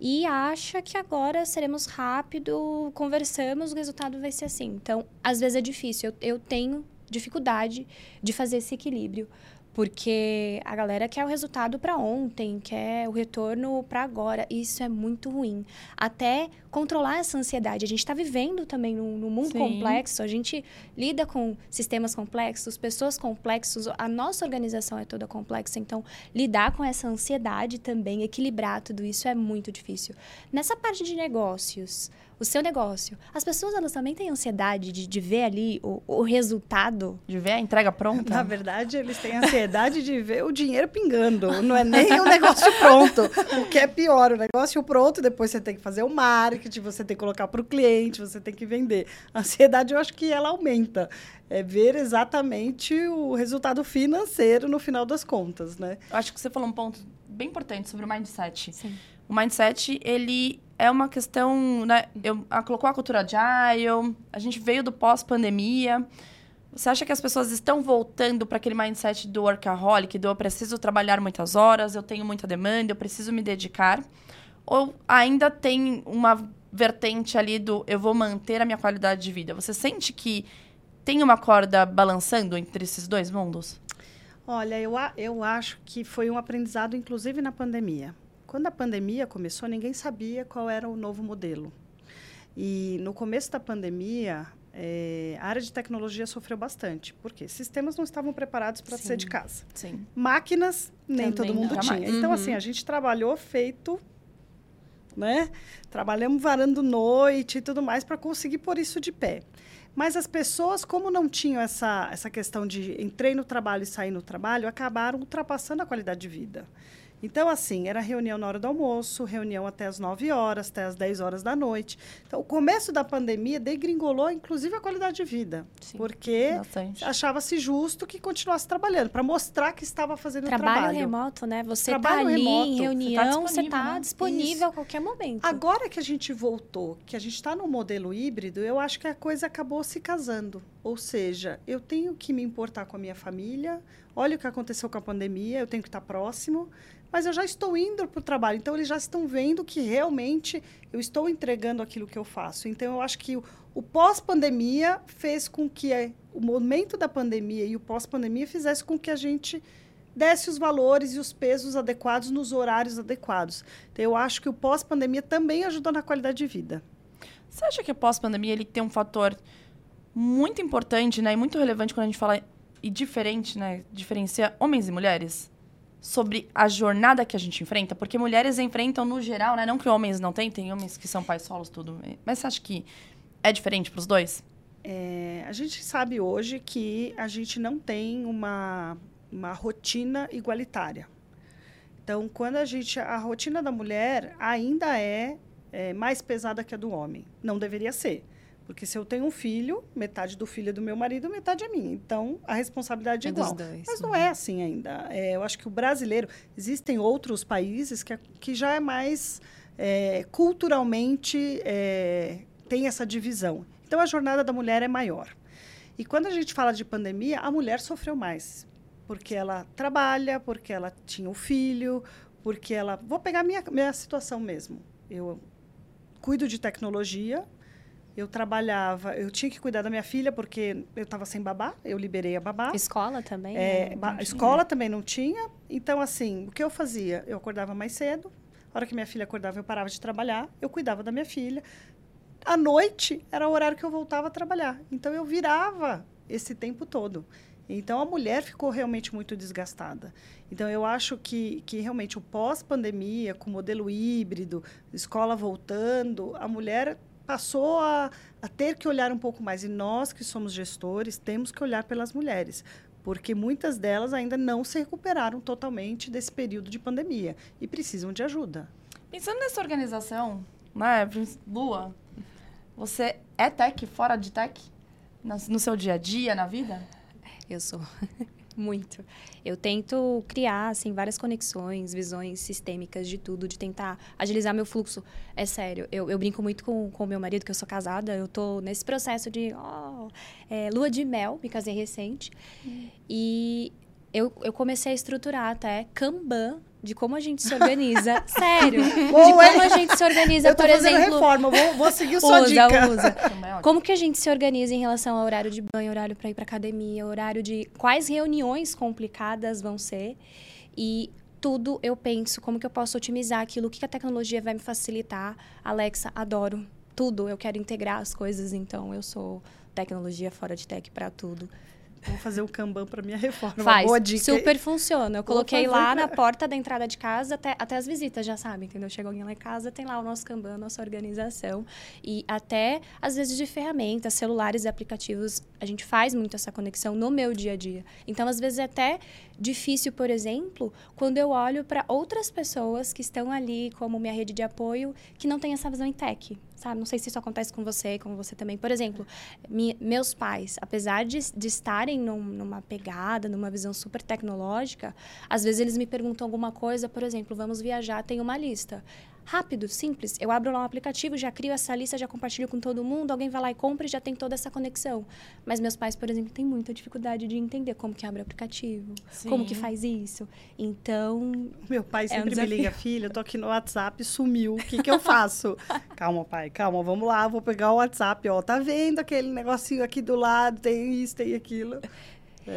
E acha que agora seremos rápido, conversamos, o resultado vai ser assim. Então, às vezes é difícil. Eu, eu tenho dificuldade de fazer esse equilíbrio. Porque a galera quer o resultado para ontem, quer o retorno para agora. Isso é muito ruim. Até controlar essa ansiedade. A gente está vivendo também num, num mundo Sim. complexo, a gente lida com sistemas complexos, pessoas complexas, a nossa organização é toda complexa. Então, lidar com essa ansiedade também, equilibrar tudo isso é muito difícil. Nessa parte de negócios, o seu negócio, as pessoas elas também têm ansiedade de, de ver ali o, o resultado. De ver a entrega pronta? Na verdade, eles têm ansiedade de ver o dinheiro pingando. Não é nem o negócio pronto. O que é pior, o negócio pronto, depois você tem que fazer o marketing, você tem que colocar para o cliente, você tem que vender. A ansiedade, eu acho que ela aumenta. É ver exatamente o resultado financeiro no final das contas, né? Eu acho que você falou um ponto bem importante sobre o mindset. Sim. O mindset, ele é uma questão, né? Eu, a, colocou a cultura agile, a gente veio do pós-pandemia. Você acha que as pessoas estão voltando para aquele mindset do workaholic, do eu preciso trabalhar muitas horas, eu tenho muita demanda, eu preciso me dedicar? Ou ainda tem uma vertente ali do eu vou manter a minha qualidade de vida? Você sente que tem uma corda balançando entre esses dois mundos? Olha, eu, eu acho que foi um aprendizado, inclusive na pandemia. Quando a pandemia começou, ninguém sabia qual era o novo modelo. E no começo da pandemia, eh, a área de tecnologia sofreu bastante. porque Sistemas não estavam preparados para ser de casa. Sim. Máquinas, nem Também todo mundo não. tinha. Então, Uhum. assim, a gente trabalhou feito, né? Trabalhamos varando noite e tudo mais para conseguir pôr isso de pé. Mas as pessoas, como não tinham essa, essa questão de entrei no trabalho e saí no trabalho, acabaram ultrapassando a qualidade de vida. Então, assim, era reunião na hora do almoço, reunião até as 9 horas, até as 10 horas da noite. Então, o começo da pandemia degringolou, inclusive, a qualidade de vida. Sim. Porque achava-se justo que continuasse trabalhando, para mostrar que estava fazendo o Trabalho, trabalho. remoto, né? Você Trabalho tá ali remoto, em você tá reunião, você disponível, tá né? disponível Isso. a qualquer momento. Agora que a gente voltou, que a gente está no modelo híbrido, eu acho que a coisa acabou se casando. Ou seja, eu tenho que me importar com a minha família, olha o que aconteceu com a pandemia, eu tenho que estar próximo, mas eu já estou indo para o trabalho, então eles já estão vendo que realmente eu estou entregando aquilo que eu faço. Então eu acho que o, o pós-pandemia fez com que eh, o momento da pandemia e o pós-pandemia fizesse com que a gente desse os valores e os pesos adequados nos horários adequados. Então, eu acho que o pós-pandemia também ajudou na qualidade de vida. Você acha que pós-pandemia ele tem um fator muito importante, né, e muito relevante quando a gente fala e diferente, né, diferencia homens e mulheres sobre a jornada que a gente enfrenta, porque mulheres enfrentam no geral, né, não que homens não têm, tem homens que são pais solos tudo, mas você acha que é diferente para os dois? É, a gente sabe hoje que a gente não tem uma, uma rotina igualitária. Então, quando a gente. A rotina da mulher ainda é, é mais pesada que a do homem. Não deveria ser. Porque se eu tenho um filho, metade do filho é do meu marido, metade é minha. Então, a responsabilidade é, É igual. dois. Mas não é assim ainda. É, eu acho que o brasileiro. Existem outros países que, é- que já é mais é, culturalmente é, tem essa divisão. Então a jornada da mulher é maior. E quando a gente fala de pandemia, a mulher sofreu mais. Porque ela trabalha, porque ela tinha o filho, porque ela. Vou pegar minha, minha situação mesmo. Eu cuido de tecnologia, eu trabalhava, eu tinha que cuidar da minha filha porque eu estava sem babá, eu liberei a babá. Escola também? É, né? ba- Não tinha. escola também não tinha. Então, assim, o que eu fazia? Eu acordava mais cedo. A hora que minha filha acordava, eu parava de trabalhar. Eu cuidava da minha filha. À noite era o horário que eu voltava a trabalhar. Então, eu virava esse tempo todo. Então, a mulher ficou realmente muito desgastada. Então, eu acho que, que realmente o pós-pandemia, com o modelo híbrido, escola voltando, a mulher passou a, a ter que olhar um pouco mais. E nós, que somos gestores, temos que olhar pelas mulheres porque muitas delas ainda não se recuperaram totalmente desse período de pandemia e precisam de ajuda. Pensando nessa organização, né, Lua, você é tech fora de tech? No, no seu dia a dia, na vida? Eu sou. Muito. Eu tento criar, assim, várias conexões, visões sistêmicas de tudo, de tentar agilizar meu fluxo. É sério, eu, eu brinco muito com o meu marido, que eu sou casada, eu tô nesse processo de, ó, é, lua de mel, me casei recente. E eu, eu comecei a estruturar até Kanban de como a gente se organiza. Sério. de como hein? a gente se organiza, Eu tô por exemplo. reforma, vou, vou seguir sua Usa, dica. usa. É. Como que a gente se organiza em relação ao horário de banho, horário para ir para academia, horário de quais reuniões complicadas vão ser e tudo eu penso como que eu posso otimizar aquilo, o que que a tecnologia vai me facilitar. Alexa, adoro tudo, eu quero integrar as coisas, então eu sou tecnologia fora de tech para tudo. Vou fazer o Kanban para minha reforma. Faz, Boa dica. super funciona. Eu Vou coloquei lá na porta da entrada de casa, até, até as visitas já sabem, entendeu? Chega alguém lá em casa, tem lá o nosso Kanban, a nossa organização. E até, às vezes, de ferramentas, celulares e aplicativos, a gente faz muito essa conexão no meu dia a dia. Então, às vezes, é até difícil, por exemplo, quando eu olho para outras pessoas que estão ali como minha rede de apoio, que não tem essa visão em tech, sabe? Não sei se isso acontece com você, com você também. Por exemplo, mi- meus pais, apesar de, de estarem num- numa pegada, numa visão super tecnológica, às vezes eles me perguntam alguma coisa, por exemplo, vamos viajar, tem uma lista. Rápido, simples. Eu abro lá um aplicativo, já crio essa lista, já compartilho com todo mundo, alguém vai lá e compra e já tem toda essa conexão. Mas meus pais, por exemplo, têm muita dificuldade de entender como que abre o aplicativo, como que Sim. faz isso. Então, Meu pai É um sempre me liga, filha, eu tô aqui no WhatsApp, sumiu. O que que eu faço? calma, pai, calma, vamos lá, vou pegar o WhatsApp, ó. Tá vendo aquele negocinho aqui do lado, tem isso, tem aquilo.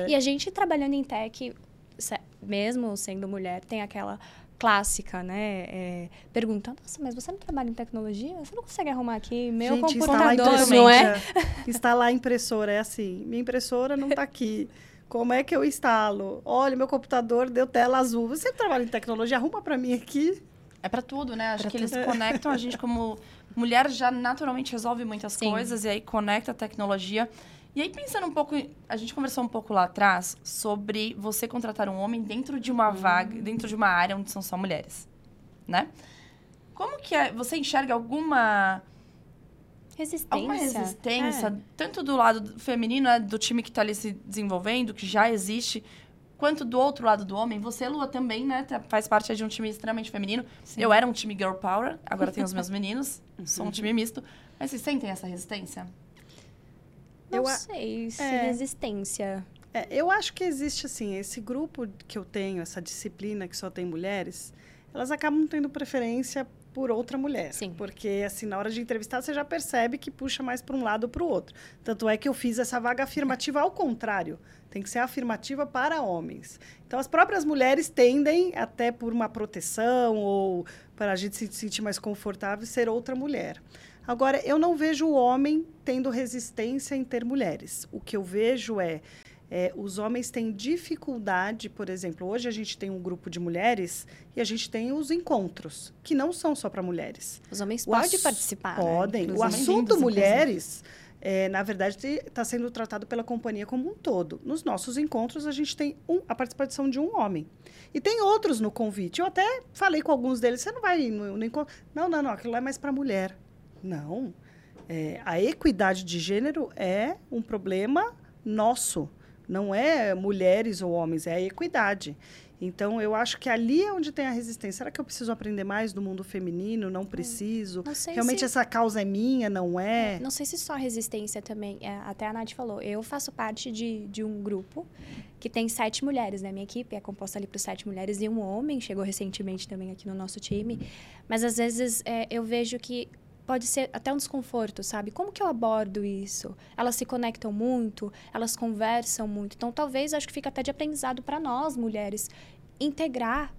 E a gente trabalhando em tech, mesmo sendo mulher, tem aquela clássica, né? É, pergunta, nossa, mas você não trabalha em tecnologia? Você não consegue arrumar aqui meu Gente, instalar computador, não é? impressora. Instalar a impressora é assim, minha impressora não tá aqui. Como é que eu instalo? Olha, meu computador deu tela azul. Você trabalha em tecnologia, arruma para mim aqui. É pra tudo, né? Acho Pra que eles conectam a gente como mulher já naturalmente resolve muitas Sim. coisas e aí conecta a tecnologia. E aí pensando um pouco, a gente conversou um pouco lá atrás sobre você contratar um homem dentro de uma vaga, dentro de uma área onde são só mulheres, né? Como que é, você enxerga alguma Resistência. alguma resistência, É. tanto do lado feminino, né, do time que está ali se desenvolvendo, que já existe, quanto do outro lado do homem. Você, Lua, também, né, tá- faz parte de um time extremamente feminino. Sim. Eu era um time girl power, agora tenho os meus meninos, sou um time misto. Mas vocês sentem essa resistência? Não Eu sei se É. resistência. É, eu acho que existe, assim, esse grupo que eu tenho, essa disciplina que só tem mulheres, elas acabam tendo preferência por outra mulher. Sim. Porque, assim, na hora de entrevistar, você já percebe que puxa mais para um lado ou para o outro. Tanto é que eu fiz essa vaga afirmativa ao contrário. Tem que ser afirmativa para homens. Então, as próprias mulheres tendem, até por uma proteção ou para a gente se sentir mais confortável, ser outra mulher. Agora, eu não vejo o homem tendo resistência em ter mulheres. O que eu vejo é é, os homens têm dificuldade, por exemplo, hoje a gente tem um grupo de mulheres e a gente tem os encontros, que não são só para mulheres. Os homens O podem participar. né? Podem. o Inclusive. assunto mulheres, é, na verdade, está sendo tratado pela companhia como um todo. Nos nossos encontros, a gente tem um- a participação de um homem. E tem outros no convite. Eu até falei com alguns deles, você não vai no, no encontro? Não, não, não, aquilo lá é mais para mulher. Não. É, a equidade de gênero é um problema nosso. Não é mulheres ou homens, é a equidade. Então, eu acho que ali é onde tem a resistência. Será que eu preciso aprender mais do mundo feminino? Não preciso. Não Realmente se... essa causa é minha, não é? Não sei se só resistência também. É, até a Nath falou, eu faço parte de, de um grupo que tem sete mulheres, né? Minha equipe é composta ali por sete mulheres e um homem. Chegou recentemente também aqui no nosso time. Mas às vezes é, eu vejo que pode ser até um desconforto, sabe? Como que eu abordo isso? Elas se conectam muito, elas conversam muito. Então talvez acho que fica até de aprendizado para nós, mulheres, integrar,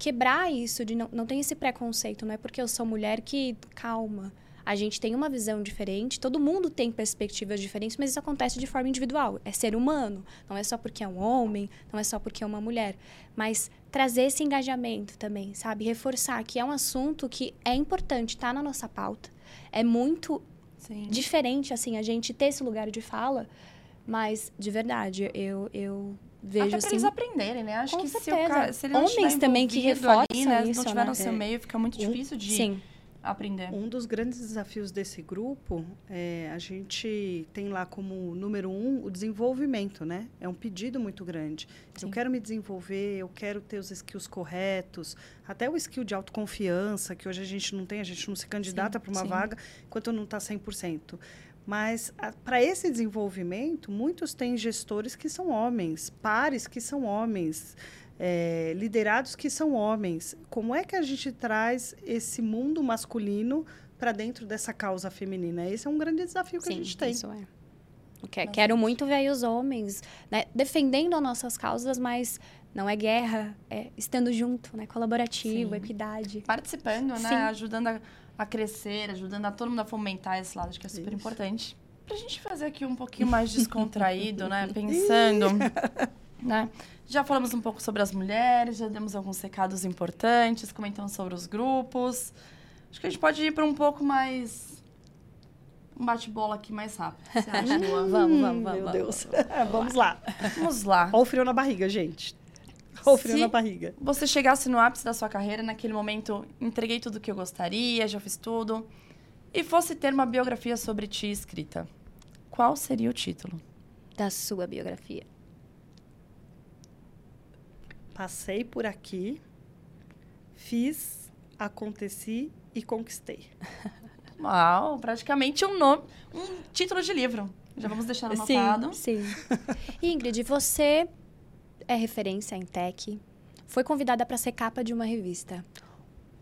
quebrar isso de não, não tem esse preconceito, não é porque eu sou mulher que calma. A gente tem uma visão diferente, todo mundo tem perspectivas diferentes, mas isso acontece de forma individual. É ser humano. Não é só porque é um homem, não é só porque é uma mulher. Mas trazer esse engajamento também, sabe? Reforçar que é um assunto que é importante, está na nossa pauta. É muito Sim. diferente, assim, a gente ter esse lugar de fala, mas, de verdade, eu, eu vejo, Até assim... eles aprenderem, né? Acho Com que se, o certeza. cara, se Homens também que envolvido ali, reforçam né? isso, não estiver né? no seu É. meio, fica muito difícil de Sim. Aprender. Um dos grandes desafios desse grupo é a gente tem lá como número um o desenvolvimento, né? É um pedido muito grande. Sim. Eu quero me desenvolver, eu quero ter os skills corretos, até o skill de autoconfiança, que hoje a gente não tem, a gente não se candidata para uma sim. vaga enquanto não está 100%. Mas para esse desenvolvimento, muitos têm gestores que são homens, pares que são homens. É, liderados que são homens. Como é que a gente traz esse mundo masculino para dentro dessa causa feminina? Esse é um grande desafio que Sim, a gente tem. isso é. Eu que- quero muito ver aí os homens né, defendendo as nossas causas, mas não é guerra, é estando junto, né? Colaborativo, Sim. equidade. Participando, né? Sim. Ajudando a, a crescer, ajudando a todo mundo a fomentar esse lado, acho que é super Isso. importante. Pra gente fazer aqui um pouquinho mais descontraído, né? Pensando, né? Já falamos um pouco sobre as mulheres, já demos alguns recados importantes, comentamos sobre os grupos. Acho que a gente pode ir para um pouco mais. Um bate-bola aqui mais rápido. Você acha, Lua? Vamos, vamos, vamos. Meu vamos. Deus. Vamos lá. Vamos lá. Olha o frio na barriga, gente. Olha o frio Se- na barriga. Você chegasse no ápice da sua carreira, naquele momento, entreguei tudo o que eu gostaria, já fiz tudo, e fosse ter uma biografia sobre ti escrita, qual seria o título? Da sua biografia. Passei por aqui, fiz, aconteci e conquistei. Uau, praticamente um nome, um título de livro. Já vamos deixar anotado. Sim, sim. Ingrid, você é referência em tech, foi convidada para ser capa de uma revista.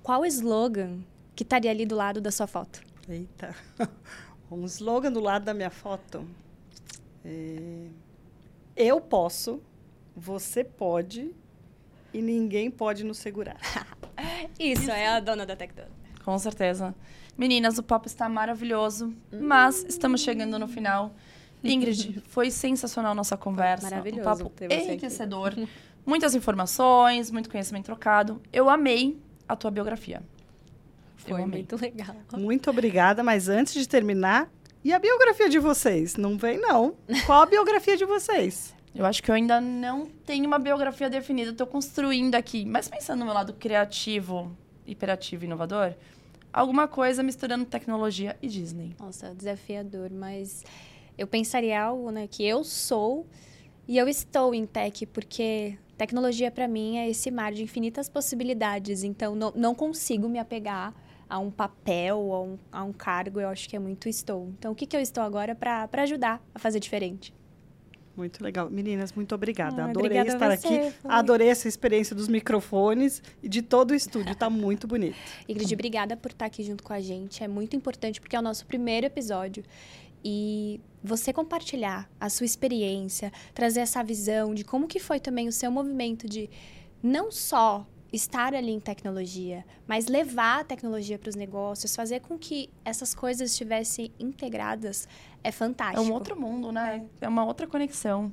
Qual o slogan que estaria ali do lado da sua foto? Eita. Um slogan do lado da minha foto. É, Eu posso, você pode e ninguém pode nos segurar. Isso, é a dona da Tectona. Com certeza. Meninas, o papo está maravilhoso, mas estamos chegando no final. Ingrid, foi sensacional a nossa conversa. Maravilhoso Um papo ter você aqui. enriquecedor. Muitas informações, muito conhecimento trocado. Eu amei a tua biografia. Eu Foi amei. muito legal. Muito obrigada, mas antes de terminar, e a biografia de vocês? Não vem, não. Qual a biografia de vocês? Eu acho que eu ainda não tenho uma biografia definida, estou construindo aqui. Mas pensando no meu lado criativo, hiperativo inovador, alguma coisa misturando tecnologia e Disney. Nossa, desafiador, mas eu pensaria algo, né, que eu sou e eu estou em tech, porque tecnologia para mim é esse mar de infinitas possibilidades, então não, não consigo me apegar a um papel, a um, a um cargo, eu acho que é muito estou. Então, o que, que eu estou agora para ajudar a fazer diferente? Muito legal. Meninas, muito obrigada. Ah, Adorei obrigada estar você, aqui. foi. Adorei essa experiência dos microfones e de todo o estúdio. Está muito bonito. Ingrid, obrigada por estar aqui junto com a gente. É muito importante porque é o nosso primeiro episódio. E você compartilhar a sua experiência, trazer essa visão de como que foi também o seu movimento de não só estar ali em tecnologia, mas levar a tecnologia para os negócios, fazer com que essas coisas estivessem integradas, é É fantástico. um outro mundo, né? É, uma outra conexão.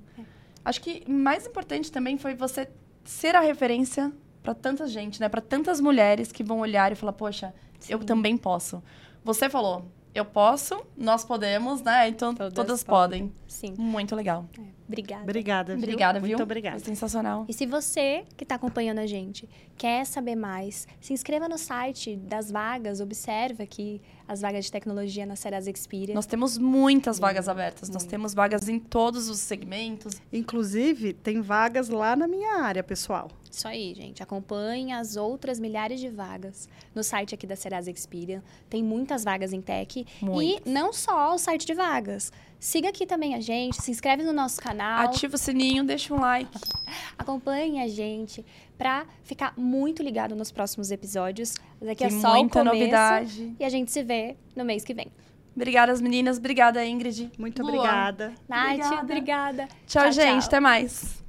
Acho que mais importante também foi você ser a referência para tanta gente, né? Para tantas mulheres que vão olhar e falar, poxa, eu Sim. também posso. Você falou, eu posso, nós podemos, né? Então Todas todas, podem. podem. Sim. Muito legal. Obrigada. Obrigada. viu? Obrigada, viu? Muito obrigada. Foi sensacional. E se você que está acompanhando a gente quer saber mais, se inscreva no site das vagas, observa aqui as vagas de tecnologia na Serasa Experian. Nós temos muitas vagas abertas. Nós temos vagas em todos os segmentos. Inclusive, tem vagas lá na minha área, pessoal. Isso aí, gente. Acompanhe as outras milhares de vagas no site aqui da Serasa Experian. Tem muitas vagas em tech. Muitas. E não só o site de vagas. Siga aqui também a gente, se inscreve no nosso canal, Ativa o sininho, deixa um like. acompanhe a gente para ficar muito ligado nos próximos episódios. Daqui Tem é só muita o começo. novidade. E a gente se vê no mês que vem. Obrigada, meninas. Obrigada, Ingrid. Muito Lua. obrigada. Nath, Obrigada. obrigada. Tchau, Tchau, gente. tchau. Até mais.